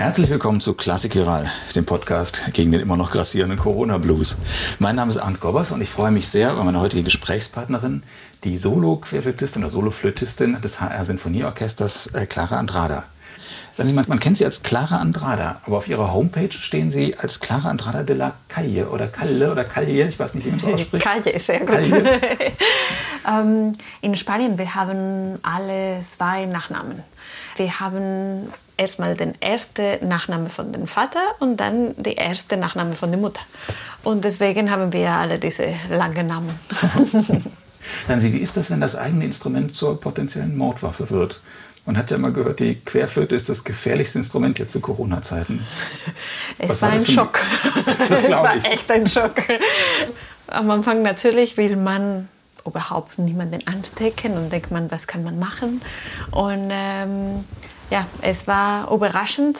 Herzlich willkommen zu Klassik Viral, dem Podcast gegen den immer noch grassierenden Corona-Blues. Mein Name ist Arndt Gobbers und ich freue mich sehr über meine heutige Gesprächspartnerin, die Solo-Querflötistin oder Soloflötistin des HR Sinfonieorchesters äh, Clara Andrada. Sie, man, man, kennt sie als Clara Andrada, aber auf ihrer Homepage stehen sie als Clara Andrada de la Calle oder Calle oder Calle, ich weiß nicht, wie man es ausspricht. Calle, sehr gut. ähm, in Spanien, wir haben alle zwei Nachnamen. Wir haben erstmal den ersten Nachname von dem Vater und dann die erste Nachname von der Mutter. Und deswegen haben wir alle diese langen Namen. Dann Sie, wie ist das, wenn das eigene Instrument zur potenziellen Mordwaffe wird? Man hat ja immer gehört, die Querflöte ist das gefährlichste Instrument jetzt zu Corona-Zeiten. Es Was war, ein Schock. es war echt ein Schock. Am Anfang natürlich will man überhaupt niemanden anstecken und denkt man, was kann man machen? Und ähm, ja, es war überraschend.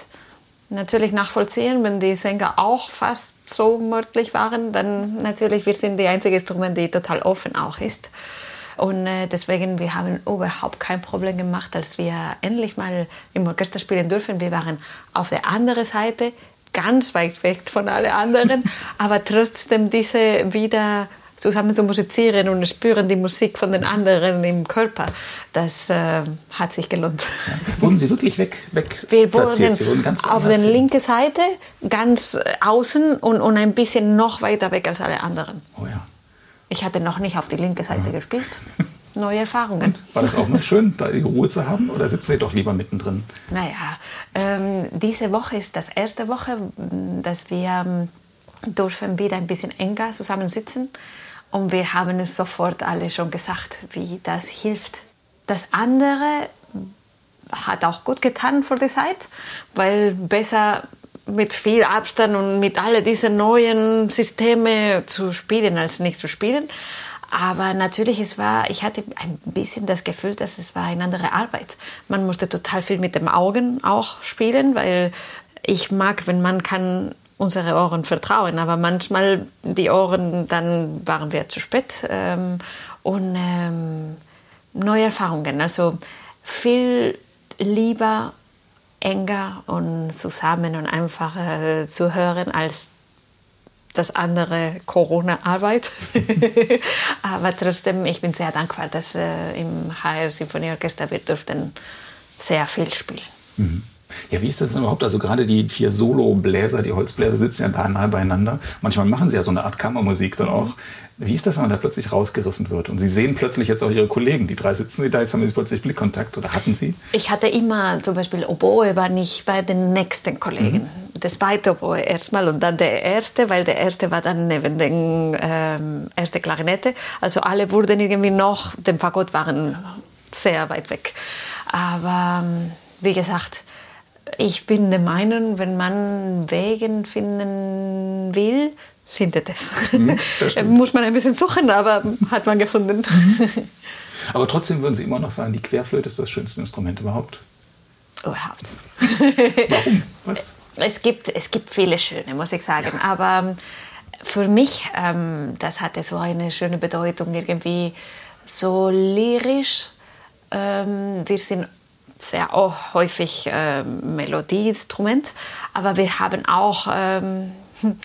Natürlich nachvollziehen, wenn die Sänger auch fast so mörtlich waren, dann natürlich, wir sind die einzige Instrument, die total offen auch ist. Und äh, deswegen, wir haben überhaupt kein Problem gemacht, als wir endlich mal im Orchester spielen dürfen. Wir waren auf der anderen Seite, ganz weit weg von allen anderen, aber trotzdem diese wieder zusammen zu musizieren und spüren die Musik von den anderen im Körper, das äh, hat sich gelohnt. Ja. Wurden Sie wirklich weg, weg Wir wurden, Sie wurden ganz auf der linken Seite, ganz äh, außen und, und ein bisschen noch weiter weg als alle anderen. Oh ja. Ich hatte noch nicht auf die linke Seite ja. gespielt. Neue Erfahrungen. Und war das auch mal schön, da die Ruhe zu haben oder sitzen Sie doch lieber mittendrin? Naja, ähm, diese Woche ist das erste Woche, dass wir ähm, dürfen wieder ein bisschen enger zusammensitzen. Und wir haben es sofort alle schon gesagt, wie das hilft. Das andere hat auch gut getan für die Zeit, weil besser mit viel Abstand und mit all diesen neuen Systemen zu spielen, als nicht zu spielen. Aber natürlich, es war, ich hatte ein bisschen das Gefühl, dass es war eine andere Arbeit. Man musste total viel mit den Augen auch spielen, weil ich mag, wenn man kann unsere Ohren vertrauen. Aber manchmal die Ohren, dann waren wir zu spät. Ähm, und ähm, neue Erfahrungen. Also viel lieber, enger und zusammen und einfacher zu hören als das andere Corona-Arbeit. Aber trotzdem, ich bin sehr dankbar, dass äh, im HR Sinfonieorchester wir durften sehr viel spielen. Mhm. Ja, wie ist das denn überhaupt? Also gerade die vier Solo-Bläser, die Holzbläser sitzen ja da nahe beieinander. Manchmal machen sie ja so eine Art Kammermusik dann mhm. auch. Wie ist das, wenn man da plötzlich rausgerissen wird? Und Sie sehen plötzlich jetzt auch Ihre Kollegen, die drei sitzen Sie da, jetzt haben Sie plötzlich Blickkontakt oder hatten Sie? Ich hatte immer zum Beispiel Oboe war nicht bei den nächsten Kollegen. Mhm. Das zweite Oboe erstmal und dann der erste, weil der erste war dann neben den ähm, erste Klarinette. Also alle wurden irgendwie noch, dem Fagott waren sehr weit weg. Aber ähm, wie gesagt, ich bin der Meinung, wenn man Wegen finden will, findet es. Mhm, Muss man ein bisschen suchen, aber hat man gefunden. aber trotzdem würden Sie immer noch sagen, die Querflöte ist das schönste Instrument überhaupt. Überhaupt. Warum? Was? Es gibt, es gibt viele schöne, muss ich sagen. Ja. Aber ähm, für mich, ähm, das hatte so eine schöne Bedeutung, irgendwie so lyrisch. Ähm, wir sind sehr auch häufig äh, Melodieinstrument, aber wir haben auch ähm,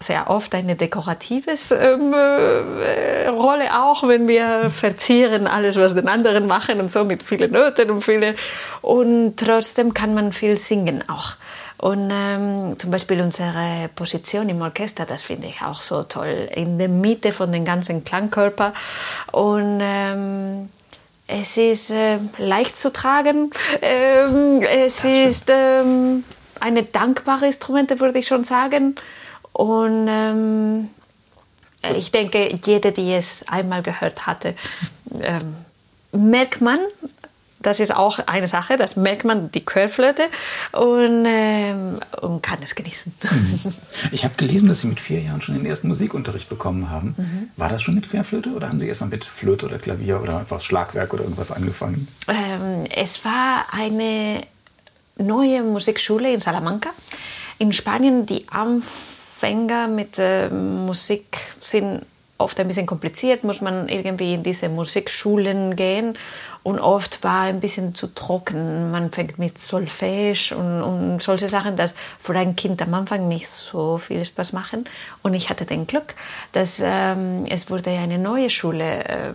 sehr oft eine dekoratives ähm, äh, Rolle auch, wenn wir verzieren alles, was den anderen machen und so mit vielen Noten und viele. Und trotzdem kann man viel singen auch. Und ähm, zum Beispiel unsere Position im Orchester, das finde ich auch so toll, in der Mitte von dem ganzen Klangkörper. Und ähm, es ist äh, leicht zu tragen. Ähm, es ist ähm, eine dankbare Instrumente, würde ich schon sagen. Und ähm, ich denke, jede, die es einmal gehört hatte, ähm, merkt man, das ist auch eine Sache, das merkt man die Querflöte und, ähm, und kann es genießen. Mhm. Ich habe gelesen, dass Sie mit vier Jahren schon den ersten Musikunterricht bekommen haben. Mhm. War das schon mit Querflöte oder haben Sie erst mal mit Flöte oder Klavier oder einfach Schlagwerk oder irgendwas angefangen? Ähm, es war eine neue Musikschule in Salamanca. In Spanien, die Anfänger mit äh, Musik sind oft ein bisschen kompliziert, muss man irgendwie in diese Musikschulen gehen und oft war ein bisschen zu trocken. Man fängt mit Solfège und, und solche Sachen, das für ein Kind am Anfang nicht so viel Spaß machen. Und ich hatte den Glück, dass ähm, es wurde eine neue Schule ähm,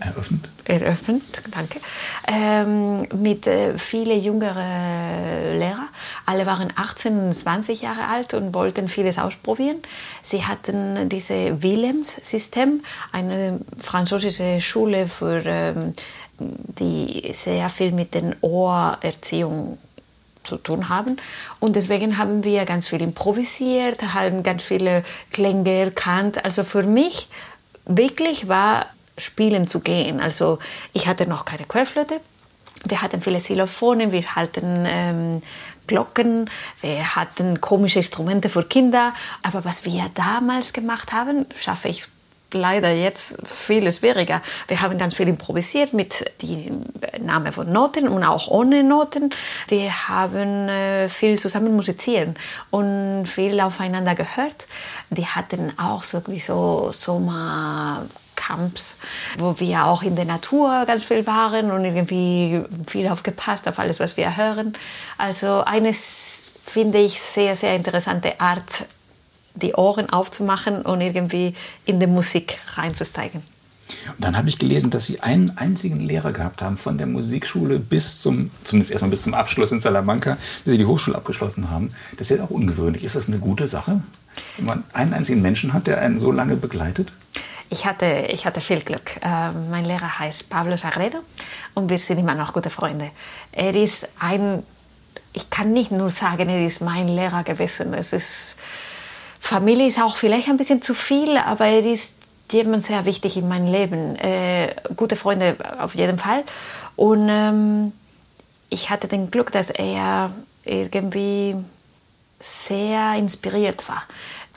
eröffnet. Eröffnet, danke. Ähm, mit äh, viele jüngere Lehrer. Alle waren 18 und 20 Jahre alt und wollten vieles ausprobieren. Sie hatten dieses Willems-System, eine französische Schule für ähm, die sehr viel mit den Ohrerziehung zu tun haben. Und deswegen haben wir ganz viel improvisiert, haben ganz viele Klänge erkannt. Also für mich wirklich war Spielen zu gehen. Also ich hatte noch keine Querflöte. Wir hatten viele Xylophone, wir hatten ähm, Glocken, wir hatten komische Instrumente für Kinder. Aber was wir damals gemacht haben, schaffe ich leider jetzt vieles schwieriger. Wir haben ganz viel improvisiert mit dem Namen von Noten und auch ohne Noten. Wir haben äh, viel zusammen musiziert und viel aufeinander gehört. Die hatten auch sowieso Sommercamps, wo wir auch in der Natur ganz viel waren und irgendwie viel aufgepasst auf alles, was wir hören. Also eine finde ich sehr, sehr interessante Art die Ohren aufzumachen und irgendwie in die Musik reinzusteigen. Und dann habe ich gelesen, dass Sie einen einzigen Lehrer gehabt haben von der Musikschule bis zum, zumindest erstmal bis zum Abschluss in Salamanca, bis Sie die Hochschule abgeschlossen haben. Das ist ja auch ungewöhnlich. Ist das eine gute Sache, wenn man einen einzigen Menschen hat, der einen so lange begleitet? Ich hatte, ich hatte viel Glück. Äh, mein Lehrer heißt Pablo Sagredo und wir sind immer noch gute Freunde. Er ist ein, ich kann nicht nur sagen, er ist mein Lehrer gewesen. Es ist Familie ist auch vielleicht ein bisschen zu viel, aber er ist jemand sehr wichtig in meinem Leben. Äh, gute Freunde auf jeden Fall. Und ähm, ich hatte den Glück, dass er irgendwie sehr inspiriert war.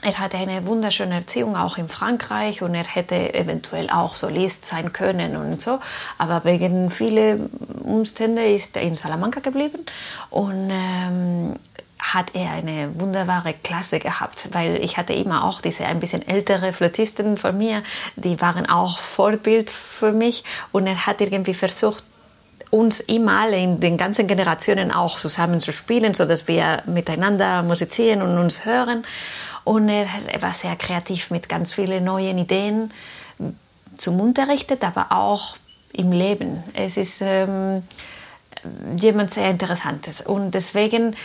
Er hatte eine wunderschöne Erziehung auch in Frankreich und er hätte eventuell auch Solist sein können und so. Aber wegen vielen Umständen ist er in Salamanca geblieben und ähm, hat er eine wunderbare Klasse gehabt, weil ich hatte immer auch diese ein bisschen ältere Flötisten von mir, die waren auch Vorbild für mich und er hat irgendwie versucht, uns immer alle in den ganzen Generationen auch zusammen zu spielen, sodass wir miteinander musizieren und uns hören. Und er, war sehr kreativ mit ganz vielen neuen Ideen zum Unterrichtet, aber auch im Leben. Es ist ähm, jemand sehr Interessantes. Und deswegen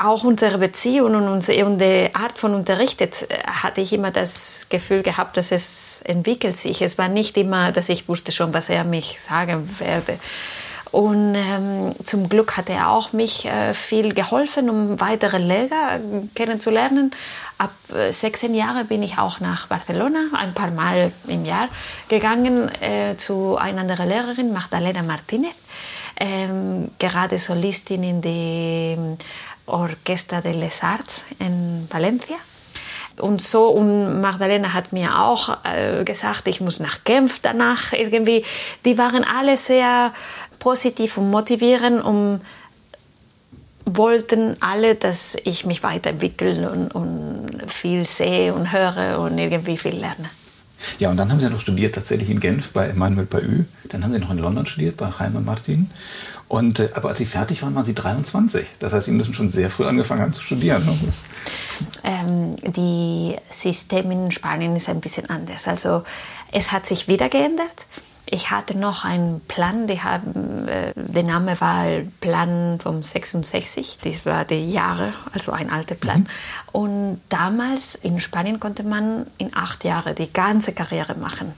auch unsere Beziehung und unsere Art von Unterrichtet äh, hatte ich immer das Gefühl gehabt, dass es entwickelt sich. Es war nicht immer, dass ich wusste schon, was er mich sagen werde. Und ähm, zum Glück hat er auch mich äh, viel geholfen, um weitere Lehrer äh, kennenzulernen. Ab äh, 16 Jahren bin ich auch nach Barcelona, ein paar Mal im Jahr gegangen, äh, zu einer anderen Lehrerin, Magdalena Martinez. Ähm, gerade Solistin in dem Orchester de les Arts in Valencia. Und so, und Magdalena hat mir auch äh, gesagt, ich muss nach Genf danach irgendwie. Die waren alle sehr positiv und motivierend und wollten alle, dass ich mich weiterentwickle und, und viel sehe und höre und irgendwie viel lerne. Ja, und dann haben Sie noch studiert tatsächlich in Genf bei Emmanuel Paü. Dann haben Sie noch in London studiert bei Jaime Martin. Und, äh, aber als Sie fertig waren, waren Sie 23. Das heißt, Sie müssen schon sehr früh angefangen haben zu studieren. Ähm, die System in Spanien ist ein bisschen anders. Also es hat sich wieder geändert. Ich hatte noch einen Plan, die haben, äh, der Name war Plan vom 66, das war die Jahre, also ein alter Plan. Mhm. Und damals in Spanien konnte man in acht Jahren die ganze Karriere machen.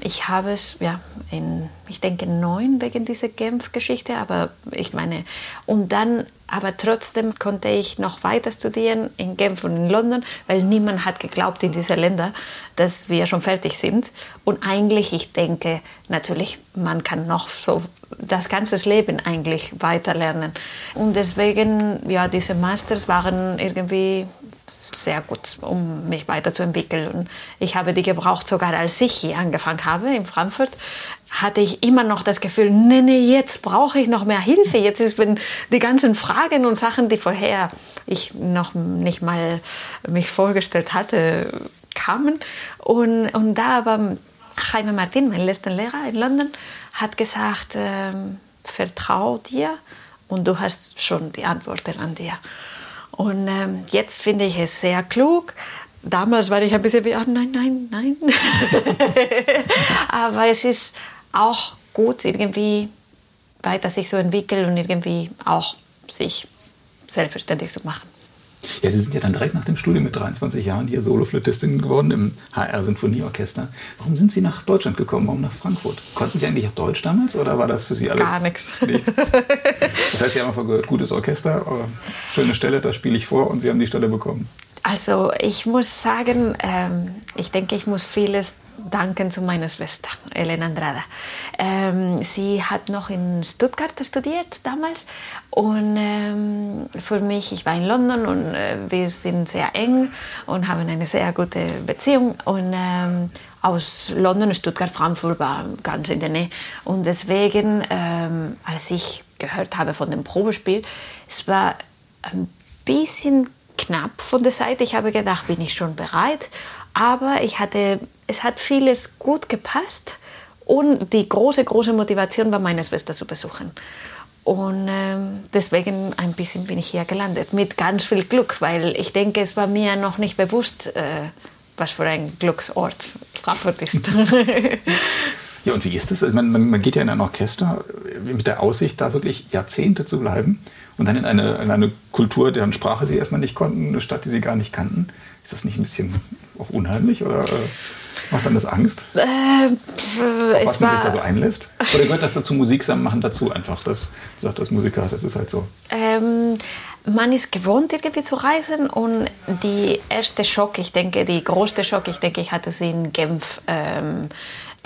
Ich habe es, ja, in, ich denke, neun wegen dieser Genf-Geschichte, aber ich meine, und dann, aber trotzdem konnte ich noch weiter studieren in Genf und in London, weil niemand hat geglaubt in diese Länder, dass wir schon fertig sind. Und eigentlich, ich denke, natürlich, man kann noch so das ganze Leben eigentlich weiterlernen. Und deswegen, ja, diese Masters waren irgendwie sehr gut, um mich weiterzuentwickeln. Und ich habe die gebraucht, sogar als ich hier angefangen habe in Frankfurt, hatte ich immer noch das Gefühl, nee, nee, jetzt brauche ich noch mehr Hilfe. Jetzt wenn die ganzen Fragen und Sachen, die vorher ich noch nicht mal mich vorgestellt hatte, kamen. Und, und da aber Jaime Martin, mein letzter Lehrer in London, hat gesagt, ähm, vertrau dir und du hast schon die Antworten an dir. Und ähm, jetzt finde ich es sehr klug. Damals war ich ein bisschen wie, ah, nein, nein, nein. Aber es ist auch gut, irgendwie weiter sich so entwickeln und irgendwie auch sich selbstverständlich zu machen. Ja, Sie sind ja dann direkt nach dem Studium mit 23 Jahren hier Soloflötistin geworden im HR Sinfonieorchester. Warum sind Sie nach Deutschland gekommen? Warum nach Frankfurt? Konnten Sie eigentlich auch Deutsch damals oder war das für Sie alles? Gar nichts. nichts? Das heißt, Sie haben einfach gehört, gutes Orchester, schöne Stelle, da spiele ich vor und Sie haben die Stelle bekommen. Also ich muss sagen, ähm, ich denke, ich muss vieles danken zu meiner Schwester, Elena Andrada. Ähm, sie hat noch in Stuttgart studiert damals und ähm, für mich, ich war in London und äh, wir sind sehr eng und haben eine sehr gute Beziehung und ähm, aus London, Stuttgart, Frankfurt war ganz in der Nähe und deswegen, ähm, als ich gehört habe von dem Probespiel, es war ein bisschen knapp von der Seite. Ich habe gedacht, bin ich schon bereit? Aber ich hatte, es hat vieles gut gepasst und die große, große Motivation war, meine Schwester zu besuchen. Und ähm, deswegen ein bisschen bin ich hier gelandet, mit ganz viel Glück, weil ich denke, es war mir noch nicht bewusst, äh, was für ein Glücksort Frankfurt ist. ja, und wie ist das? Man, man, man, geht ja in ein Orchester mit der Aussicht, da wirklich Jahrzehnte zu bleiben und dann in eine, in eine Kultur, deren Sprache sie erstmal nicht konnten, eine Stadt, die sie gar nicht kannten. Ist das nicht ein bisschen auch unheimlich oder äh, macht dann das Angst? Äh, Auf was man sich da so einlässt? Oder gehört das dazu, Musik machen dazu einfach? Das sagt das Musiker, das ist halt so. Ähm, man ist gewohnt, irgendwie zu reisen und die erste Schock, ich denke, die größte Schock, ich denke, ich hatte sie in Genf. Ähm,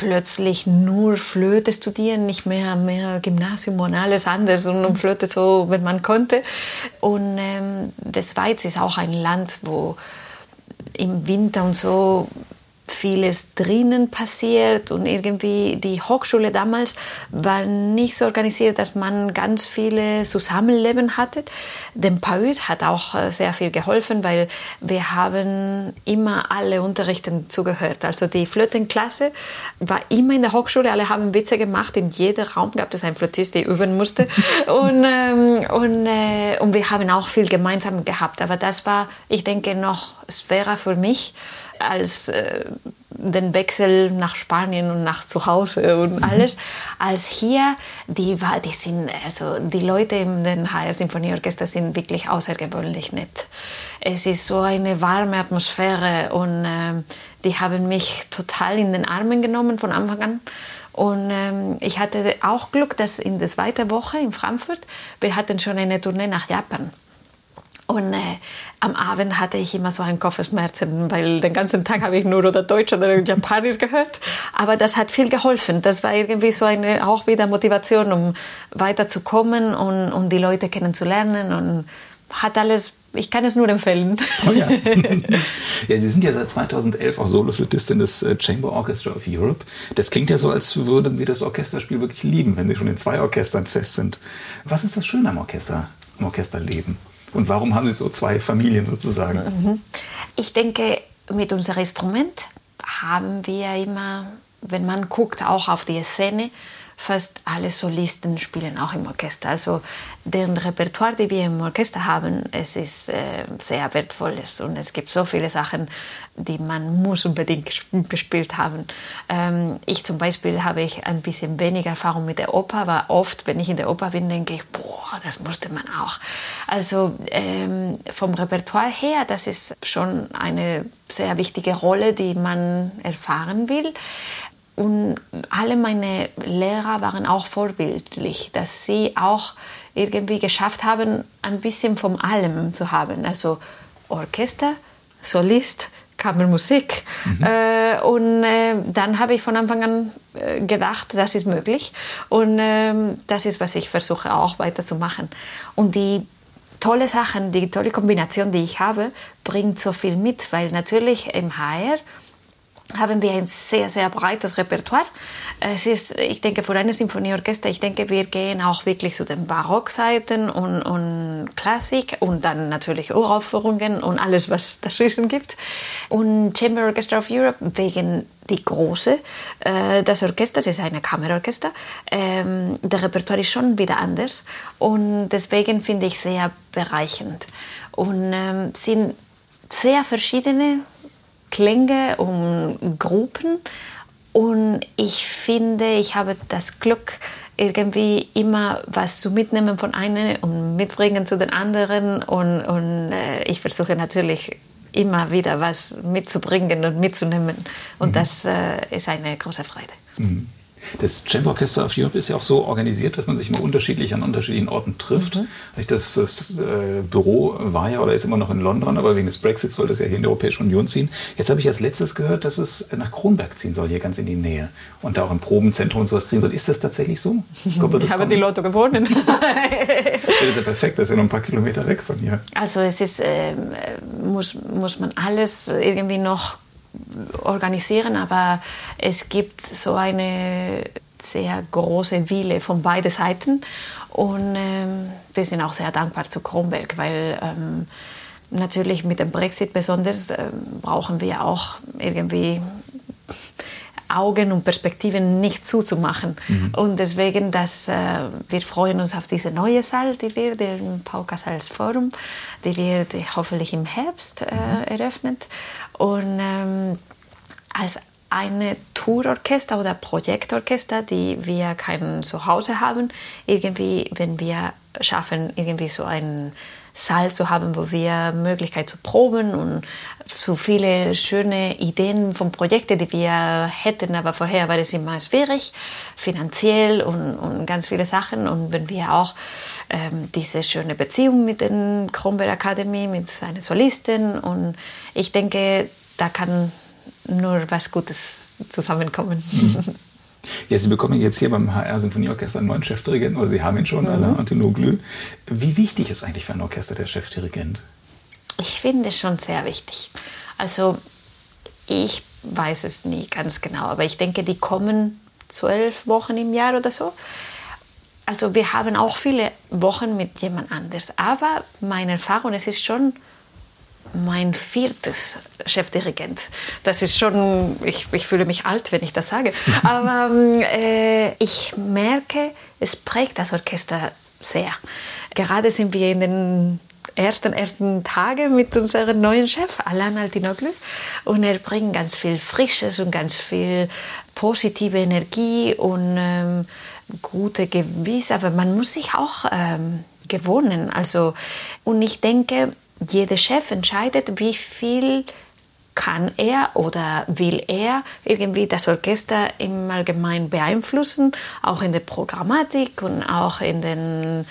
plötzlich nur Flöte studieren, nicht mehr, mehr Gymnasium und alles anderes und Flöte so, wenn man konnte. Und ähm, die Schweiz ist auch ein Land, wo im Winter und so vieles drinnen passiert und irgendwie die Hochschule damals war nicht so organisiert, dass man ganz viele Zusammenleben hatte. Dem PAÜD hat auch äh, sehr viel geholfen, weil wir haben immer alle Unterrichten zugehört. Also die Flötenklasse war immer in der Hochschule, alle haben Witze gemacht, in jedem Raum gab es einen Flötist, der üben musste und, ähm, und, äh, und wir haben auch viel gemeinsam gehabt. Aber das war, ich denke, noch schwerer für mich, als äh, den Wechsel nach Spanien und nach zu Hause und mhm. alles, als hier, die, die sind, also die Leute in den HR Symphonieorchester sind wirklich außergewöhnlich nett. Es ist so eine warme Atmosphäre und äh, die haben mich total in den Armen genommen von Anfang an. Und ähm, ich hatte auch Glück, dass in der zweiten Woche in Frankfurt, wir hatten schon eine Tournee nach Japan. Und äh, am Abend hatte ich immer so einen Kopfschmerzen, weil den ganzen Tag habe ich nur oder Deutsch oder Japanisch gehört. Aber das hat viel geholfen. Das war irgendwie so eine auch wieder Motivation, um weiterzukommen und um die Leute kennenzulernen und hat alles ich kann es nur empfehlen. Oh ja. ja, Sie sind ja seit 2011 auch Soloflötistin des äh, Chamber Orchestra of Europe. Das klingt ja so, als würden Sie das Orchesterspiel wirklich lieben, wenn Sie schon in zwei Orchestern fest sind. Was ist das Schöne am Orchester, am Orchesterleben? Und warum haben Sie so zwei Familien sozusagen? Mhm. Ich denke, mit unserem Instrument haben wir immer, wenn man guckt, auch auf die Szene, fast alle Solisten spielen auch im Orchester. Also den Repertoire, die wir im Orchester haben, es ist äh, sehr wertvolles und es gibt so viele Sachen, die man muss unbedingt gespielt haben. Ähm, ich zum Beispiel habe ich ein bisschen weniger Erfahrung mit der Oper, aber oft, wenn ich in der Oper bin, denke ich, boah, das musste man auch. Also ähm, vom Repertoire her, das ist schon eine sehr wichtige Rolle, die man erfahren will. Und alle meine Lehrer waren auch vorbildlich, dass sie auch irgendwie geschafft haben, ein bisschen von allem zu haben. Also Orchester, Solist, Kammermusik. Mhm. Äh, und äh, dann habe ich von Anfang an äh, gedacht, das ist möglich. Und ähm, das ist, was ich versuche auch weiterzumachen. Und die tolle Sachen, die tolle Kombination, die ich habe, bringt so viel mit, weil natürlich im HR haben wir ein sehr, sehr breites Repertoire. Es ist, ich denke, für eine Symphonieorchester, ich denke, wir gehen auch wirklich zu den Barockseiten und, und Klassik und dann natürlich Uraufführungen und alles, was dazwischen gibt. Und Chamber Orchestra of Europe wegen die große äh, des Orchesters, ist ein Kammerorchester. Ähm, der Repertoire ist schon wieder anders und deswegen finde ich sehr bereichernd. Und ähm, sind sehr verschiedene Klänge und Gruppen. Und ich finde, ich habe das Glück, irgendwie immer was zu mitnehmen von einem und mitbringen zu den anderen. Und, und äh, ich versuche natürlich immer wieder was mitzubringen und mitzunehmen. Und mhm. das äh, ist eine große Freude. Mhm. Das Chamber Orchestra of Europe ist ja auch so organisiert, dass man sich mal unterschiedlich an unterschiedlichen Orten trifft. Mhm. Das, das äh, Büro war ja oder ist immer noch in London, aber wegen des Brexits soll das ja hier in die Europäische Union ziehen. Jetzt habe ich als letztes gehört, dass es nach Kronberg ziehen soll, hier ganz in die Nähe. Und da auch ein Probenzentrum und sowas kriegen soll. Ist das tatsächlich so? Ich, glaube, ich habe die Lotto gewonnen. das ist ja perfekt, das ist ja noch ein paar Kilometer weg von hier. Also es ist, äh, muss, muss man alles irgendwie noch organisieren, aber es gibt so eine sehr große Wille von beiden Seiten und ähm, wir sind auch sehr dankbar zu Kronberg, weil ähm, natürlich mit dem Brexit besonders ähm, brauchen wir auch irgendwie Augen und Perspektiven nicht zuzumachen. Mhm. Und deswegen, dass, äh, wir freuen uns auf diese neue Saal, die wir, den Paul Casals Forum, die wird hoffentlich im Herbst äh, mhm. eröffnet. Und ähm, als eine Tourorchester oder Projektorchester, die wir kein Zuhause haben, irgendwie, wenn wir schaffen, irgendwie so einen Saal zu haben, wo wir Möglichkeit zu proben und so viele schöne Ideen von Projekten, die wir hätten, aber vorher war es immer schwierig, finanziell und, und ganz viele Sachen. Und wenn wir auch ähm, diese schöne Beziehung mit der Kronberg Academy, mit seinen Solisten und ich denke, da kann nur was Gutes zusammenkommen. Mhm. Ja, Sie bekommen jetzt hier beim HR Symphonieorchester einen neuen Chefdirigenten, oder Sie haben ihn schon, mhm. Alain Antonoglou. Wie wichtig ist eigentlich für ein Orchester der Chefdirigent? Ich finde es schon sehr wichtig. Also ich weiß es nie ganz genau, aber ich denke, die kommen zwölf Wochen im Jahr oder so. Also wir haben auch viele Wochen mit jemand anders. Aber meine Erfahrung, es ist schon mein viertes Chefdirigent. Das ist schon, ich, ich fühle mich alt, wenn ich das sage. Aber äh, ich merke, es prägt das Orchester sehr. Gerade sind wir in den ersten, ersten Tagen mit unserem neuen Chef, Alan Altinoglu. Und er bringt ganz viel Frisches und ganz viel positive Energie und ähm, gute Gewiss. Aber man muss sich auch ähm, gewohnen. Also, und ich denke, jeder Chef entscheidet, wie viel kann er oder will er irgendwie das Orchester im Allgemeinen beeinflussen, auch in der Programmatik und auch in den,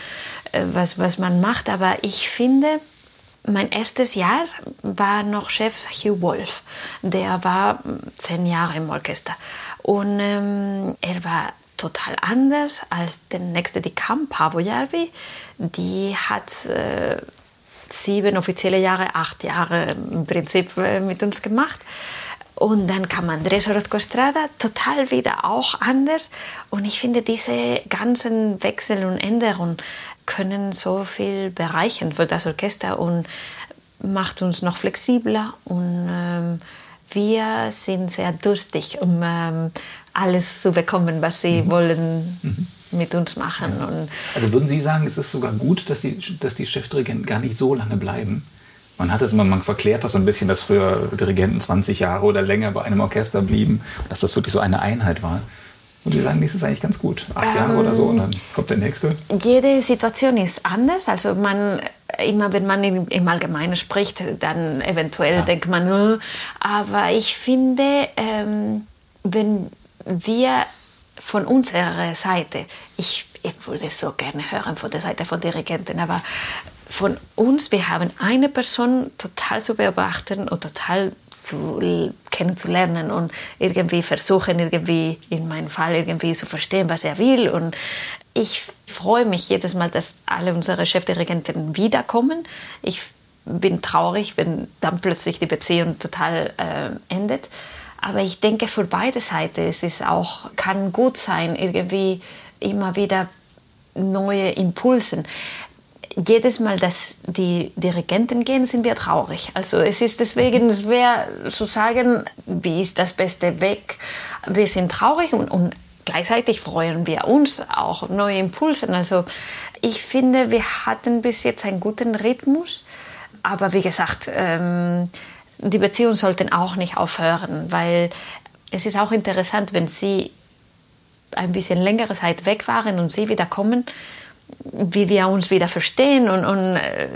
äh, was, was man macht. Aber ich finde, mein erstes Jahr war noch Chef Hugh Wolf. Der war zehn Jahre im Orchester. Und ähm, er war total anders als der nächste, die kam, Pavo Jarvi. Die hat äh, sieben offizielle Jahre, acht Jahre im Prinzip äh, mit uns gemacht. Und dann kam Andrés Orozco Estrada, total wieder auch anders. Und ich finde, diese ganzen Wechsel und Änderungen können so viel bereichern für das Orchester und macht uns noch flexibler. Und ähm, wir sind sehr durstig, um ähm, alles zu bekommen, was sie mhm. wollen. Mhm mit uns machen. Ja. Also würden Sie sagen, es ist sogar gut, dass die, dass die Chefdirigenten gar nicht so lange bleiben? Man hat es immer, man verklärt das so ein bisschen, dass früher Dirigenten 20 Jahre oder länger bei einem Orchester blieben, dass das wirklich so eine Einheit war. Und Sie sagen, das ist eigentlich ganz gut. Acht ähm, Jahre oder so und dann kommt der nächste. Jede Situation ist anders. Also man, immer wenn man im, im Allgemeinen spricht, dann eventuell ja. denkt man, oh. aber ich finde, ähm, wenn wir von unserer Seite, ich, ich würde es so gerne hören von der Seite von Dirigenten, aber von uns, wir haben eine Person total zu beobachten und total zu, kennenzulernen und irgendwie versuchen, irgendwie in meinem Fall irgendwie zu verstehen, was er will. Und ich freue mich jedes Mal, dass alle unsere Chefdirigenten wiederkommen. Ich bin traurig, wenn dann plötzlich die Beziehung total äh, endet. Aber ich denke, für beide Seiten es auch, kann gut sein, irgendwie immer wieder neue Impulsen jedes Mal, dass die Dirigenten gehen, sind wir traurig. Also es ist deswegen schwer zu sagen, wie ist das beste Weg. Wir sind traurig und, und gleichzeitig freuen wir uns auch neue Impulse. Also ich finde, wir hatten bis jetzt einen guten Rhythmus, aber wie gesagt, ähm, die Beziehungen sollten auch nicht aufhören, weil es ist auch interessant, wenn sie ein bisschen längere Zeit weg waren und sie wieder kommen, wie wir uns wieder verstehen und, und äh,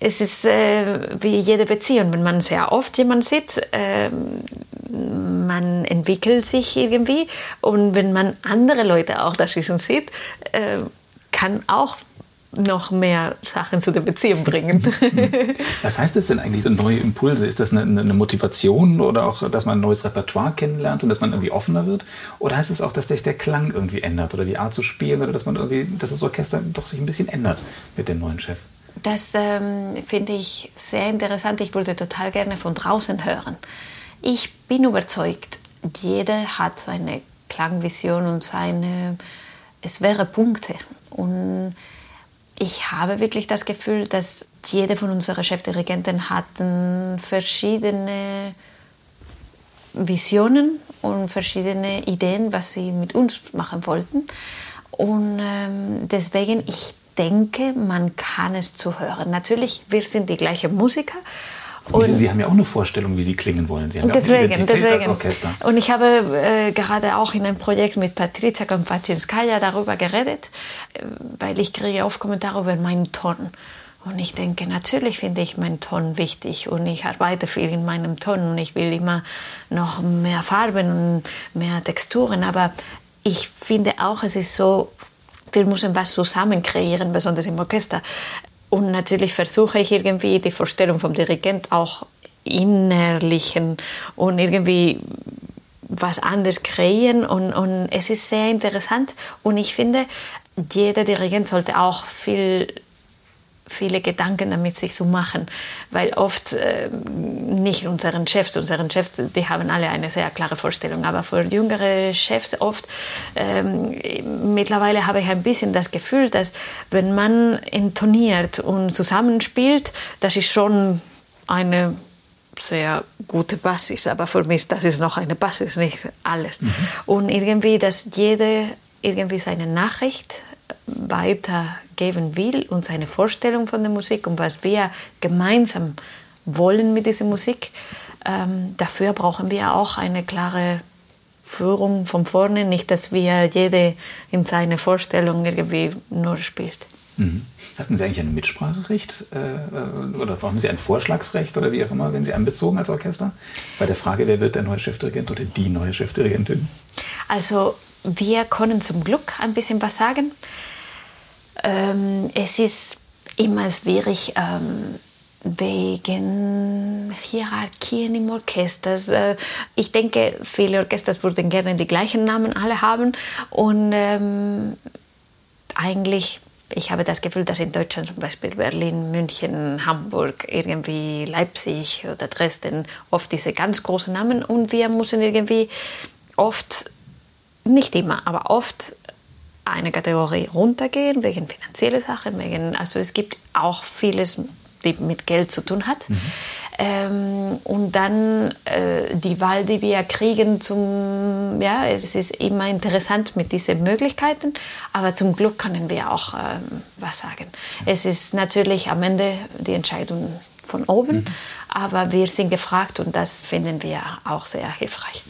es ist äh, wie jede Beziehung, wenn man sehr oft jemanden sieht, äh, man entwickelt sich irgendwie. Und wenn man andere Leute auch dazwischen sieht, äh, kann auch noch mehr Sachen zu der Beziehung bringen. Was heißt das denn eigentlich, so neue Impulse? Ist das eine, eine, Motivation oder auch, dass man ein neues Repertoire kennenlernt und dass man irgendwie offener wird? Oder heißt es auch, dass sich der Klang irgendwie ändert oder die Art zu spielen oder dass man irgendwie, dass das Orchester doch sich ein bisschen ändert mit dem neuen Chef? Das ähm, finde ich sehr interessant. Ich würde total gerne von draußen hören. Ich bin überzeugt, jeder hat seine Klangvision und seine, es wäre Punkte. Und ich habe wirklich das Gefühl, dass jede von unseren Chefdirigenten hatten verschiedene Visionen und verschiedene Ideen, was sie mit uns machen wollten. Und ähm, deswegen, ich denke, man kann es zuhören. Natürlich, wir sind die gleichen Musiker, und Sie haben ja auch eine Vorstellung, wie Sie klingen wollen. Sie haben deswegen, ja auch deswegen. als Orchester. Und ich habe äh, gerade auch in einem Projekt mit Patricia Kompaczinskaya darüber geredet, äh, weil ich kriege oft Kommentare über meinen Ton. Und ich denke, natürlich finde ich meinen Ton wichtig und ich arbeite viel in meinem Ton und ich will immer noch mehr Farben und mehr Texturen. Aber ich finde auch, es ist so, wir müssen was zusammen kreieren, besonders im Orchester. Und natürlich versuche ich irgendwie die Vorstellung vom Dirigent auch innerlichen und irgendwie was anderes kreieren. Und, und es ist sehr interessant. Und ich finde, jeder Dirigent sollte auch viel viele Gedanken damit sich zu machen, weil oft äh, nicht unseren Chefs, unseren Chefs, die haben alle eine sehr klare Vorstellung, aber für jüngere Chefs oft ähm, mittlerweile habe ich ein bisschen das Gefühl, dass wenn man intoniert und zusammenspielt, das ist schon eine sehr gute Basis, aber für mich das ist noch eine Basis, nicht alles. Mhm. Und irgendwie, dass jede irgendwie seine Nachricht weitergeben will und seine Vorstellung von der Musik und was wir gemeinsam wollen mit dieser Musik, ähm, dafür brauchen wir auch eine klare Führung von vorne, nicht, dass wir jede in seine Vorstellung irgendwie nur spielt. Mhm. Hatten Sie eigentlich ein Mitspracherecht äh, oder haben Sie ein Vorschlagsrecht oder wie auch immer, wenn Sie einbezogen als Orchester? Bei der Frage, wer wird der neue Chefdirigent oder die neue Chefdirigentin? Also wir können zum Glück ein bisschen was sagen. Ähm, es ist immer schwierig ähm, wegen Hierarchien im Orchester. Äh, ich denke, viele Orchester würden gerne die gleichen Namen alle haben und ähm, eigentlich ich habe das Gefühl, dass in Deutschland zum Beispiel Berlin, München, Hamburg, irgendwie Leipzig oder Dresden oft diese ganz großen Namen und wir müssen irgendwie oft nicht immer, aber oft eine Kategorie runtergehen wegen finanzielle Sachen, wegen, also es gibt auch vieles, die mit Geld zu tun hat. Mhm. Ähm, und dann äh, die Wahl, die wir kriegen zum, ja, es ist immer interessant mit diesen Möglichkeiten, aber zum Glück können wir auch ähm, was sagen. Es ist natürlich am Ende die Entscheidung von oben, mhm. aber wir sind gefragt und das finden wir auch sehr hilfreich.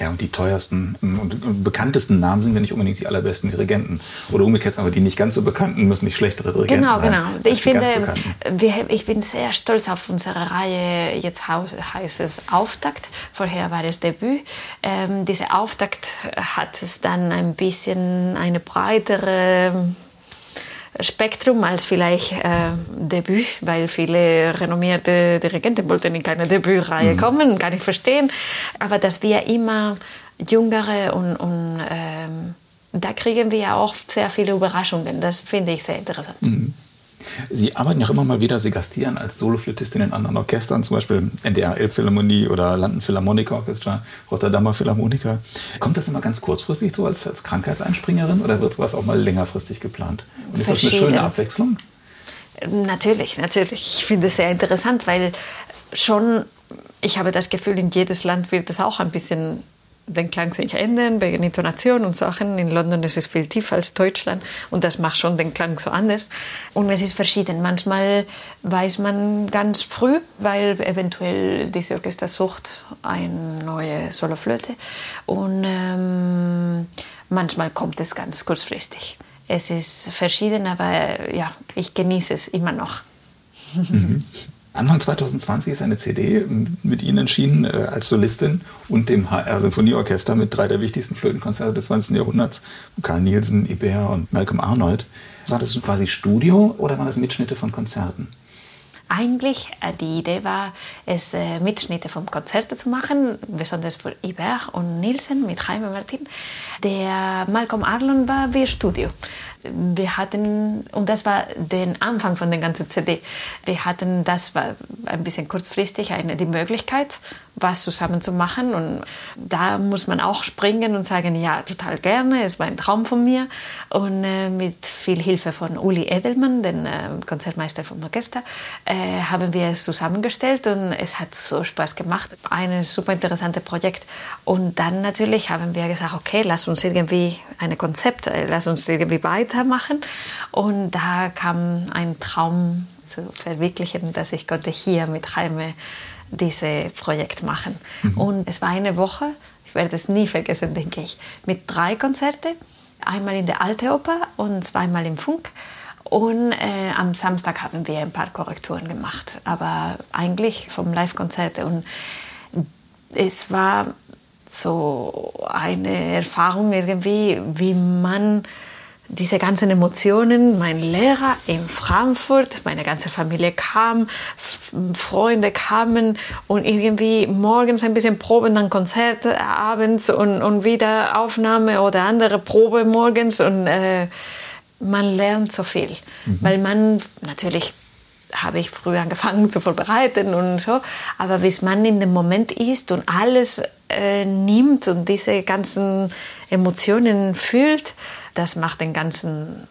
Ja, und die teuersten und bekanntesten Namen sind ja nicht unbedingt die allerbesten Dirigenten. Oder umgekehrt, aber die nicht ganz so bekannten müssen nicht schlechtere Dirigenten genau, sein. Genau, genau. Ich finde, wir, ich bin sehr stolz auf unsere Reihe. Jetzt heißt es Auftakt. Vorher war es Debüt. Ähm, diese Auftakt hat es dann ein bisschen eine breitere Spektrum als vielleicht äh, Debüt, weil viele renommierte Dirigenten wollten in keine Debütreihe mhm. kommen, kann ich verstehen. Aber dass wir immer jüngere und, und ähm, da kriegen wir auch sehr viele Überraschungen. Das finde ich sehr interessant. Mhm. Sie arbeiten ja auch immer mal wieder, Sie gastieren als Soloflötistin in anderen Orchestern, zum Beispiel NDR Elbphilharmonie oder London Philharmonic Orchestra, Rotterdamer Philharmoniker. Kommt das immer ganz kurzfristig so als, als Krankheitseinspringerin oder wird sowas auch mal längerfristig geplant? Und ist das eine schöne Abwechslung? Natürlich, natürlich. Ich finde es sehr interessant, weil schon, ich habe das Gefühl, in jedes Land wird es auch ein bisschen den Klang sich ändern wegen Intonation und Sachen. In London ist es viel tiefer als Deutschland und das macht schon den Klang so anders. Und es ist verschieden. Manchmal weiß man ganz früh, weil eventuell diese Orchester sucht eine neue Soloflöte und ähm, manchmal kommt es ganz kurzfristig. Es ist verschieden, aber ja, ich genieße es immer noch. Anfang 2020 ist eine CD mit Ihnen erschienen äh, als Solistin und dem HR Symphonieorchester mit drei der wichtigsten Flötenkonzerte des 20. Jahrhunderts, Karl Nielsen, Ibert und Malcolm Arnold. War das quasi Studio oder waren das Mitschnitte von Konzerten? Eigentlich äh, die Idee war, es äh, Mitschnitte vom Konzerte zu machen, besonders für Ibert und Nielsen mit Jaime Martin. Der Malcolm Arnold war wie Studio wir hatten, und das war der Anfang von der ganzen CD, wir hatten, das war ein bisschen kurzfristig, eine, die Möglichkeit, was zusammen zu machen. Und da muss man auch springen und sagen, ja, total gerne, es war ein Traum von mir. Und äh, mit viel Hilfe von Uli Edelmann, dem äh, Konzertmeister vom Orchester, äh, haben wir es zusammengestellt und es hat so Spaß gemacht. Ein super interessantes Projekt. Und dann natürlich haben wir gesagt, okay, lass uns irgendwie ein Konzept, äh, lass uns irgendwie weitermachen. Und da kam ein Traum zu verwirklichen, dass ich konnte hier mit Jaime dieses Projekt machen. Mhm. Und es war eine Woche, ich werde es nie vergessen, denke ich, mit drei Konzerten. Einmal in der Alte Oper und zweimal im Funk. Und äh, am Samstag haben wir ein paar Korrekturen gemacht, aber eigentlich vom Live-Konzert. Und es war so eine Erfahrung irgendwie, wie man diese ganzen Emotionen, mein Lehrer in Frankfurt, meine ganze Familie kam, Freunde kamen und irgendwie morgens ein bisschen Proben, dann Konzert abends und, und wieder Aufnahme oder andere Probe morgens und äh, man lernt so viel, mhm. weil man natürlich habe ich früher angefangen zu vorbereiten und so, aber bis man in dem Moment ist und alles äh, nimmt und diese ganzen Emotionen fühlt, das macht den ganzen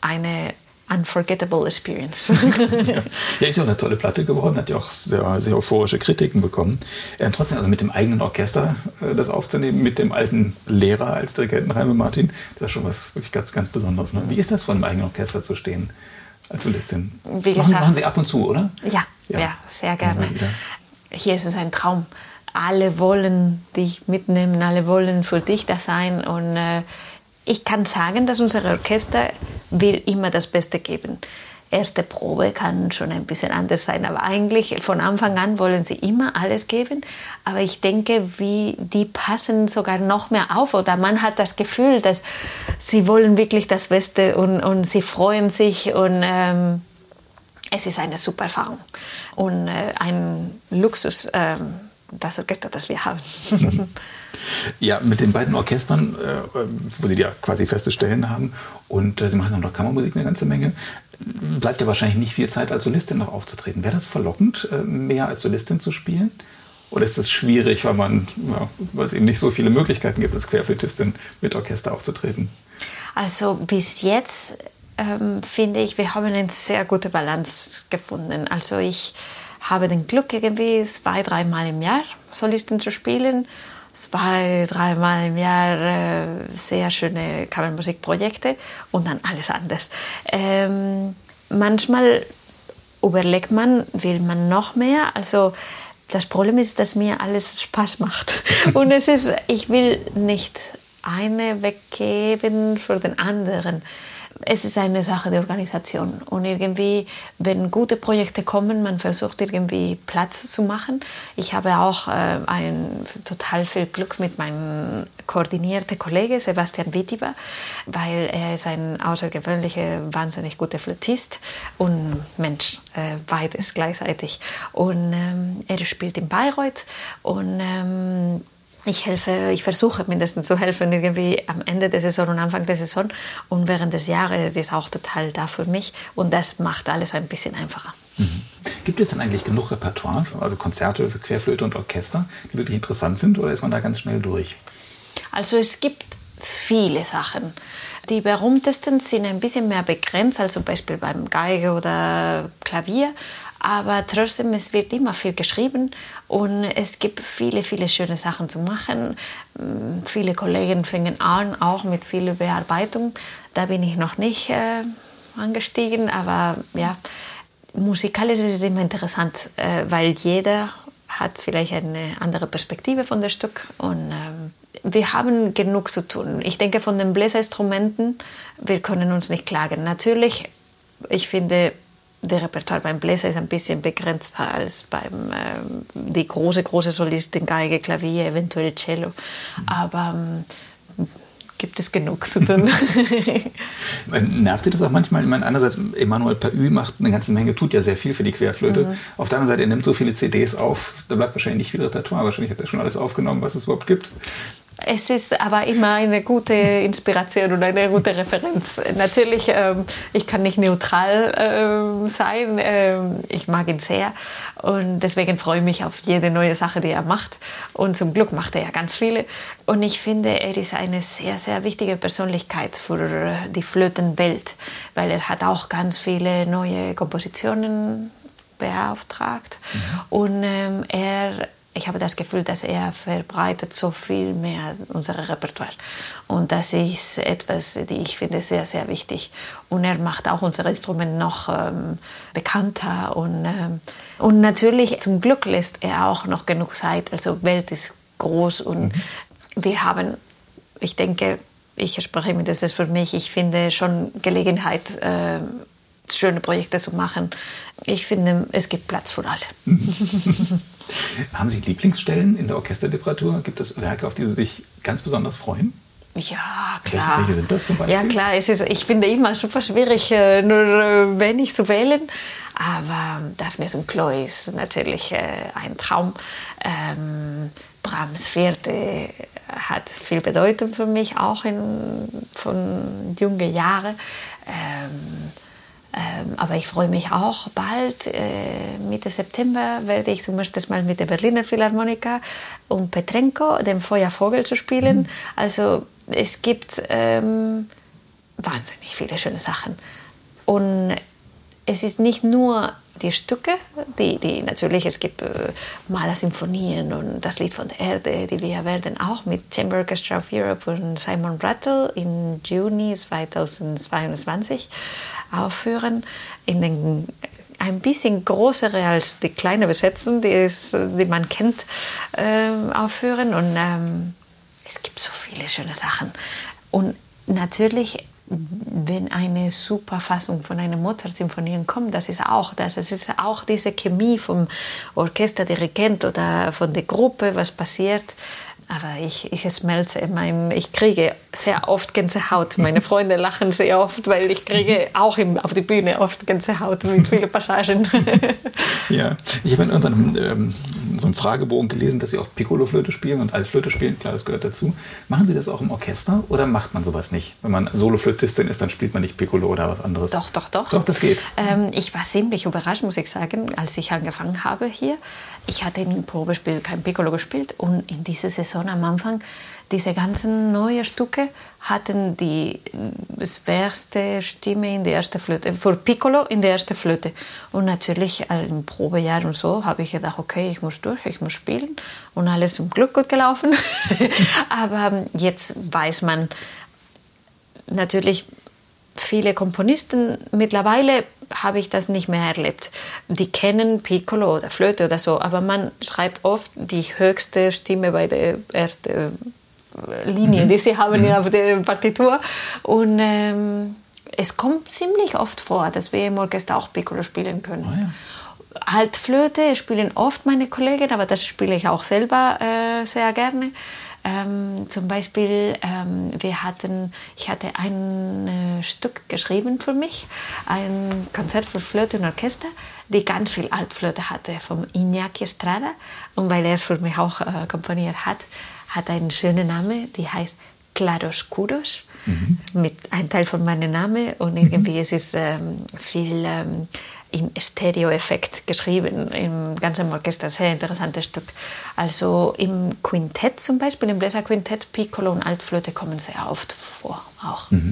eine unforgettable experience. ja. ja, ist ja auch eine tolle Platte geworden, hat ja auch sehr, sehr euphorische Kritiken bekommen. Äh, trotzdem, also mit dem eigenen Orchester äh, das aufzunehmen, mit dem alten Lehrer als Dirigenten Raime Martin, das ist schon was wirklich ganz, ganz Besonderes. Ne? Wie ist das, vor einem eigenen Orchester zu stehen als Solistin? Wie gesagt, machen, machen Sie ab und zu, oder? Ja, ja, ja sehr gerne. Hier ist es ein Traum. Alle wollen dich mitnehmen, alle wollen für dich da sein und äh, ich kann sagen, dass unser Orchester will immer das Beste geben. Erste Probe kann schon ein bisschen anders sein, aber eigentlich von Anfang an wollen sie immer alles geben. Aber ich denke, wie die passen sogar noch mehr auf oder man hat das Gefühl, dass sie wollen wirklich das Beste und, und sie freuen sich und ähm, es ist eine super Erfahrung und äh, ein Luxus, äh, das Orchester, das wir haben. Ja, mit den beiden Orchestern, äh, wo Sie ja quasi feste Stellen haben und äh, Sie machen auch noch Kammermusik eine ganze Menge, bleibt ja wahrscheinlich nicht viel Zeit als Solistin noch aufzutreten. Wäre das verlockend, äh, mehr als Solistin zu spielen? Oder ist das schwierig, weil, man, ja, weil es eben nicht so viele Möglichkeiten gibt, als Querflötistin mit Orchester aufzutreten? Also bis jetzt ähm, finde ich, wir haben eine sehr gute Balance gefunden. Also ich habe den Glück, irgendwie zwei, dreimal im Jahr Solistin zu spielen zwei, dreimal im Jahr äh, sehr schöne Kammermusikprojekte und dann alles anders. Ähm, manchmal überlegt man, will man noch mehr. Also das Problem ist, dass mir alles Spaß macht. Und es ist, ich will nicht eine weggeben für den anderen es ist eine Sache der Organisation. Und irgendwie, wenn gute Projekte kommen, man versucht irgendwie Platz zu machen. Ich habe auch äh, ein, total viel Glück mit meinem koordinierten Kollegen Sebastian Wittiber, weil er ist ein außergewöhnlicher, wahnsinnig guter Flötist und Mensch, äh, beides gleichzeitig. Und ähm, er spielt in Bayreuth und ähm, ich helfe, ich versuche mindestens zu helfen, irgendwie am Ende der Saison und Anfang der Saison. Und während des Jahres ist auch total da für mich. Und das macht alles ein bisschen einfacher. Mhm. Gibt es denn eigentlich genug Repertoire, also Konzerte für Querflöte und Orchester, die wirklich interessant sind, oder ist man da ganz schnell durch? Also es gibt viele Sachen. Die berühmtesten sind ein bisschen mehr begrenzt, als zum Beispiel beim Geige oder Klavier. Aber trotzdem, es wird immer viel geschrieben und es gibt viele, viele schöne Sachen zu machen. Mm, viele Kollegen fangen an, auch mit viel Bearbeitung. Da bin ich noch nicht äh, angestiegen, aber ja, musikalisch ist es immer interessant, äh, weil jeder hat vielleicht eine andere Perspektive von dem Stück und ähm, wir haben genug zu tun. Ich denke, von den Bläserinstrumenten, wir können uns nicht klagen. Natürlich, ich finde, der Repertoire beim Bläser ist ein bisschen begrenzter als beim äh, die große, große Solistin, Geige, Klavier, eventuell Cello. Aber ähm, gibt es genug zu tun. Nervt Sie das auch manchmal? Ich meine, einerseits, Emanuel Paü macht eine ganze Menge, tut ja sehr viel für die Querflöte. Mhm. Auf der anderen Seite, er nimmt so viele CDs auf, da bleibt wahrscheinlich nicht viel Repertoire. Wahrscheinlich hat er schon alles aufgenommen, was es überhaupt gibt. Es ist aber immer eine gute Inspiration und eine gute Referenz. Natürlich, ähm, ich kann nicht neutral ähm, sein. Ähm, ich mag ihn sehr und deswegen freue ich mich auf jede neue Sache, die er macht. Und zum Glück macht er ja ganz viele. Und ich finde, er ist eine sehr, sehr wichtige Persönlichkeit für die Flötenwelt, weil er hat auch ganz viele neue Kompositionen beauftragt. Mhm. Und ähm, er ich habe das Gefühl, dass er verbreitet so viel mehr unser Repertoire. Und das ist etwas, die ich finde sehr, sehr wichtig. Und er macht auch unser Instrument noch ähm, bekannter. Und, ähm, und natürlich, zum Glück lässt er auch noch genug Zeit. Also die Welt ist groß und mhm. wir haben, ich denke, ich spreche mit das ist für mich, ich finde schon Gelegenheit, äh, schöne Projekte zu machen. Ich finde, es gibt Platz für alle. Haben Sie Lieblingsstellen in der Orchesterliteratur? Gibt es Werke, auf die Sie sich ganz besonders freuen? Ja, klar. Welche sind das zum Beispiel? Ja, klar. Es ist, ich finde immer super schwierig, äh, nur äh, wenig zu wählen. Aber ähm, Daphnis und Chloe ist natürlich äh, ein Traum. Ähm, Brahms Vierte hat viel Bedeutung für mich, auch in, von jungen Jahren. Ähm, ähm, aber ich freue mich auch bald, äh, Mitte September werde ich zum ersten Mal mit der Berliner Philharmoniker und Petrenko, dem Feuervogel, zu spielen. Mhm. Also es gibt ähm, wahnsinnig viele schöne Sachen. Und es ist nicht nur die Stücke, die, die natürlich, es gibt äh, Maler-Symphonien und das Lied von der Erde, die wir werden auch mit Chamber Orchestra of Europe und Simon Brattle im Juni 2022 aufführen, in den ein bisschen größere als die kleine Besetzung, die, ist, die man kennt, äh, aufführen. Und ähm, es gibt so viele schöne Sachen. Und natürlich, wenn eine super Fassung von einer Mozart-Symphonie kommt, das ist auch das. Es ist auch diese Chemie vom Orchesterdirigent oder von der Gruppe, was passiert. Aber ich, ich schmelze. Ich kriege sehr oft Gänsehaut. Meine Freunde lachen sehr oft, weil ich kriege auch im, auf der Bühne oft Gänsehaut mit vielen Passagen. ja, ich habe in unserem ähm, so einem Fragebogen gelesen, dass Sie auch Piccolo-Flöte spielen und Altflöte spielen. Klar, das gehört dazu. Machen Sie das auch im Orchester oder macht man sowas nicht? Wenn man Soloflötistin ist, dann spielt man nicht Piccolo oder was anderes. Doch, doch, doch. Doch, das geht. Ähm, ich war ziemlich überrascht, muss ich sagen, als ich angefangen habe hier. Ich hatte im Probespiel kein Piccolo gespielt und in dieser Saison am Anfang diese ganzen neuen Stücke hatten die schwerste Stimme in der ersten Flöte, für Piccolo in der ersten Flöte. Und natürlich äh, im Probejahr und so habe ich gedacht, okay, ich muss durch, ich muss spielen und alles zum Glück gut gelaufen. Aber jetzt weiß man natürlich, viele Komponisten mittlerweile habe ich das nicht mehr erlebt. Die kennen Piccolo oder Flöte oder so, aber man schreibt oft die höchste Stimme bei der ersten Linie, mhm. die sie haben mhm. auf der Partitur. Und ähm, es kommt ziemlich oft vor, dass wir im Orchester auch Piccolo spielen können. Oh ja. Altflöte spielen oft meine Kollegen, aber das spiele ich auch selber äh, sehr gerne. Ähm, zum Beispiel, ähm, wir hatten, ich hatte ein äh, Stück geschrieben für mich, ein Konzert für Flöte und Orchester, die ganz viel Altflöte hatte, vom Iñaki Estrada. Und weil er es für mich auch äh, komponiert hat, hat einen schönen Namen, die heißt Claroscuros, mhm. mit einem Teil von meinem Namen und irgendwie mhm. es ist ähm, viel ähm, in Stereo-Effekt geschrieben im ganzen Orchester. Sehr interessantes Stück. Also im Quintett zum Beispiel, im Bläserquintett, Piccolo und Altflöte kommen sehr oft vor auch. Mhm.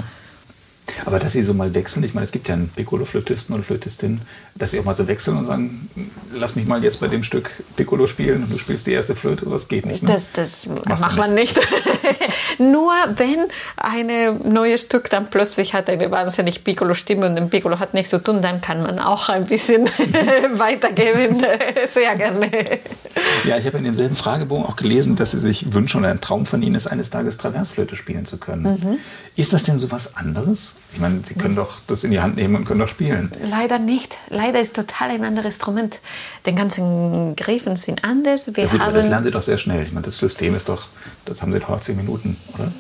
Aber dass sie so mal wechseln, ich meine, es gibt ja einen Piccolo-Flötisten oder Flötistin, dass sie auch mal so wechseln und sagen, lass mich mal jetzt bei dem Stück Piccolo spielen und du spielst die erste Flöte, das geht nicht. Ne? Das, das macht, macht man nicht. Nur wenn ein neues Stück dann plötzlich hat eine wahnsinnig Piccolo-Stimme und ein Piccolo hat nichts zu tun, dann kann man auch ein bisschen weitergeben. Sehr gerne. Ja, ich habe in demselben Fragebogen auch gelesen, dass Sie sich wünschen oder ein Traum von Ihnen ist, eines Tages Traversflöte spielen zu können. Mhm. Ist das denn so was anderes? Ich meine, Sie können doch das in die Hand nehmen und können doch spielen. Leider nicht. Leider ist total ein anderes Instrument. Den ganzen Griffen sind anders. Wir ja gut, haben das lernen Sie doch sehr schnell. Ich meine, das System ist doch, das haben Sie doch zehn Minuten, oder?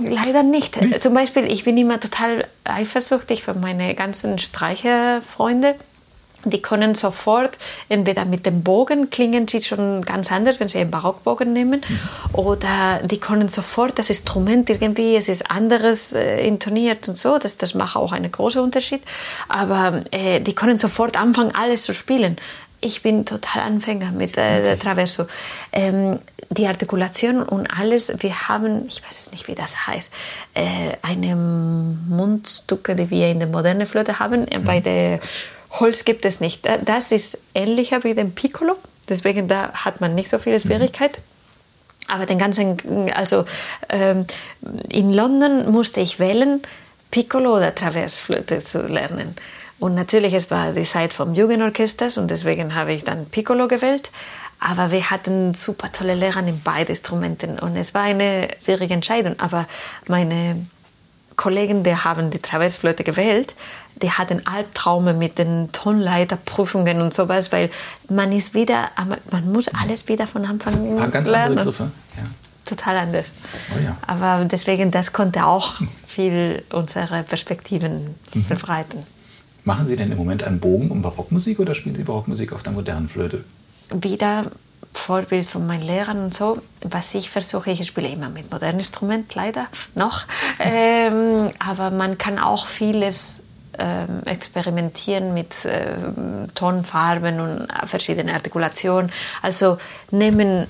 Leider nicht. nicht. Zum Beispiel, ich bin immer total eifersüchtig für meine ganzen Streicherfreunde die können sofort, entweder mit dem Bogen klingen sie schon ganz anders, wenn sie einen Barockbogen nehmen, mhm. oder die können sofort das Instrument irgendwie, es ist anderes äh, intoniert und so, das, das macht auch einen großen Unterschied, aber äh, die können sofort anfangen, alles zu spielen. Ich bin total Anfänger mit äh, der Traverso. Ähm, die Artikulation und alles, wir haben, ich weiß es nicht, wie das heißt, äh, eine Mundstücke, die wir in der modernen Flöte haben, mhm. bei der Holz gibt es nicht. Das ist ähnlicher wie dem Piccolo, deswegen da hat man nicht so viele Schwierigkeiten. Aber den ganzen, also ähm, in London musste ich wählen, Piccolo oder Traversflöte zu lernen. Und natürlich, es war die Zeit vom Jugendorchesters und deswegen habe ich dann Piccolo gewählt. Aber wir hatten super tolle Lehrer in beiden Instrumenten und es war eine schwierige Entscheidung. Aber meine Kollegen, die haben die Traversflöte gewählt, die hatten Albtraume mit den Tonleiterprüfungen und sowas, weil man ist wieder, man muss alles wieder von Anfang an lernen. ganz andere Begriffe. Ja. Total anders. Oh ja. Aber deswegen, das konnte auch viel unsere Perspektiven mhm. Machen Sie denn im Moment einen Bogen um Barockmusik oder spielen Sie Barockmusik auf der modernen Flöte? Wieder Vorbild von meinen Lehrern und so. Was ich versuche, ich spiele immer mit modernen Instrumenten, leider noch. Ähm, aber man kann auch vieles ähm, experimentieren mit ähm, Tonfarben und verschiedenen Artikulationen. Also nehmen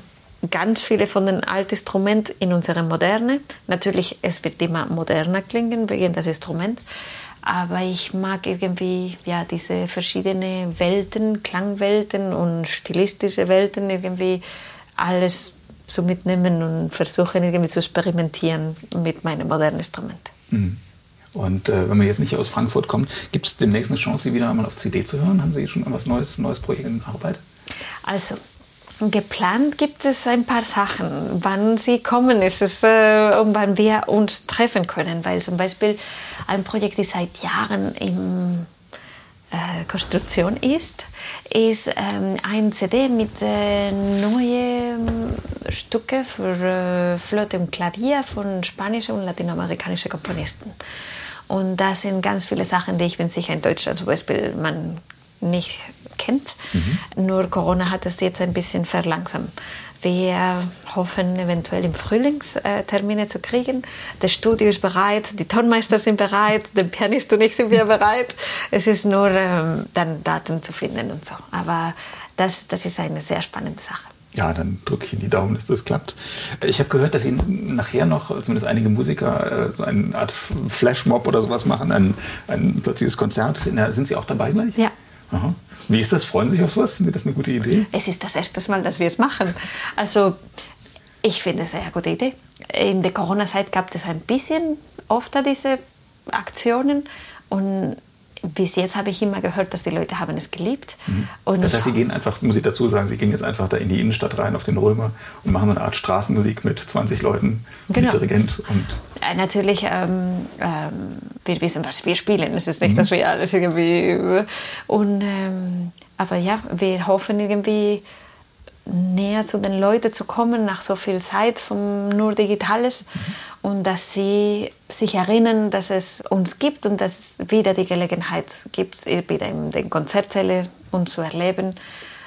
ganz viele von den alten Instrumenten in unsere moderne. Natürlich, es wird immer moderner klingen wegen des Instruments. Aber ich mag irgendwie ja, diese verschiedenen Welten, Klangwelten und stilistische Welten irgendwie alles zu mitnehmen und versuchen irgendwie zu experimentieren mit meinem modernen Instrument. Mhm. Und äh, wenn man jetzt nicht aus Frankfurt kommt, gibt es demnächst eine Chance, Sie wieder einmal auf CD zu hören? Haben Sie schon etwas Neues, neues Projekt in Arbeit? Also, Geplant gibt es ein paar Sachen. Wann sie kommen, ist es, äh, und wann wir uns treffen können. Weil zum Beispiel ein Projekt, das seit Jahren in äh, Konstruktion ist, ist ähm, ein CD mit äh, neuen Stücke für äh, Flöte und Klavier von spanischen und lateinamerikanischen Komponisten. Und da sind ganz viele Sachen, die ich bin sicher in Deutschland zum Beispiel man nicht kennt. Mhm. Nur Corona hat es jetzt ein bisschen verlangsamt. Wir hoffen eventuell im Frühling äh, Termine zu kriegen. Das Studio ist bereit, die Tonmeister sind bereit, der Pianist und ich sind wir bereit. Es ist nur ähm, dann Daten zu finden und so. Aber das, das ist eine sehr spannende Sache. Ja, dann drücke ich Ihnen die Daumen, dass das klappt. Ich habe gehört, dass Sie nachher noch, zumindest einige Musiker, äh, so eine Art Flashmob oder sowas machen, ein, ein plötzliches Konzert. Sind Sie auch dabei gleich? Ja. Aha. Wie ist das? Freuen Sie sich auf sowas? Finden Sie das eine gute Idee? Es ist das erste Mal, dass wir es machen. Also ich finde es eine sehr gute Idee. In der Corona-Zeit gab es ein bisschen öfter diese Aktionen und bis jetzt habe ich immer gehört, dass die Leute haben es geliebt. Mhm. das heißt, Sie gehen einfach, muss ich dazu sagen, Sie gehen jetzt einfach da in die Innenstadt rein auf den Römer und machen so eine Art Straßenmusik mit 20 Leuten, genau. mit Dirigent und... Äh, natürlich, ähm, ähm, wir wissen, was wir spielen. Es ist nicht, mhm. dass wir alles irgendwie... Und, ähm, aber ja, wir hoffen irgendwie näher zu den Leuten zu kommen nach so viel Zeit vom nur Digitales und dass sie sich erinnern, dass es uns gibt und dass es wieder die Gelegenheit gibt, wieder in den Konzertsälen uns zu erleben,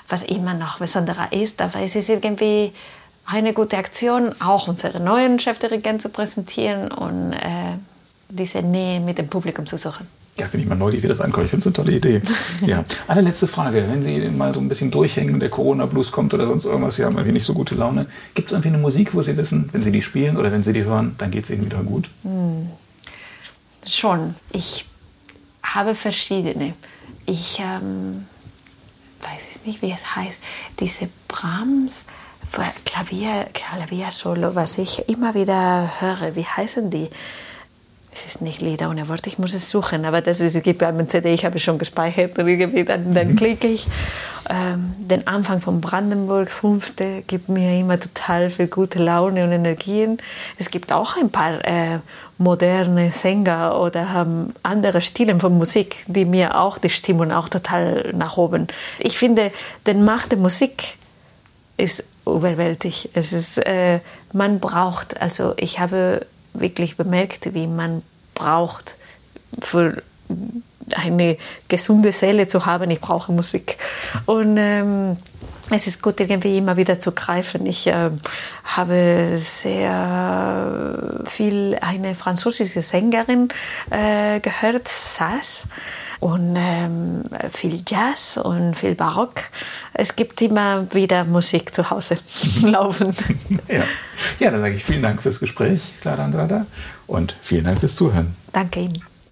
was immer noch besonderer ist. Aber es ist irgendwie eine gute Aktion, auch unseren neuen Chefdirigent zu präsentieren und äh, diese Nähe mit dem Publikum zu suchen. Ja, bin ich mal neugierig, wie das ankommt. Ich finde es eine tolle Idee. ja. Allerletzte Frage. Wenn Sie mal so ein bisschen durchhängen, der Corona-Blues kommt oder sonst irgendwas, Sie haben irgendwie nicht so gute Laune. Gibt es irgendwie eine Musik, wo Sie wissen, wenn Sie die spielen oder wenn Sie die hören, dann geht es Ihnen wieder gut? Hm. Schon. Ich habe verschiedene. Ich ähm, weiß nicht, wie es heißt. Diese Brahms Klavier, Klavier-Solo, was ich immer wieder höre. Wie heißen die? Es ist nicht Lieder ohne Worte, ich muss es suchen, aber das ist, es gibt eine CD, ich habe schon gespeichert und irgendwie dann, dann mhm. klicke ich. Ähm, den Anfang von Brandenburg, fünfte, gibt mir immer total viel gute Laune und Energien. Es gibt auch ein paar äh, moderne Sänger oder ähm, andere Stile von Musik, die mir auch die Stimmung auch total nach oben. Ich finde, die Macht der Musik ist überwältigt. Es ist, äh, man braucht, also ich habe wirklich bemerkt, wie man braucht für eine gesunde Seele zu haben. Ich brauche Musik. Und ähm, es ist gut, irgendwie immer wieder zu greifen. Ich äh, habe sehr viel eine französische Sängerin äh, gehört, Sass, und ähm, viel Jazz und viel Barock. Es gibt immer wieder Musik zu Hause laufen. ja. ja, dann sage ich vielen Dank fürs Gespräch, Clara Andrada, und vielen Dank fürs Zuhören. Danke Ihnen.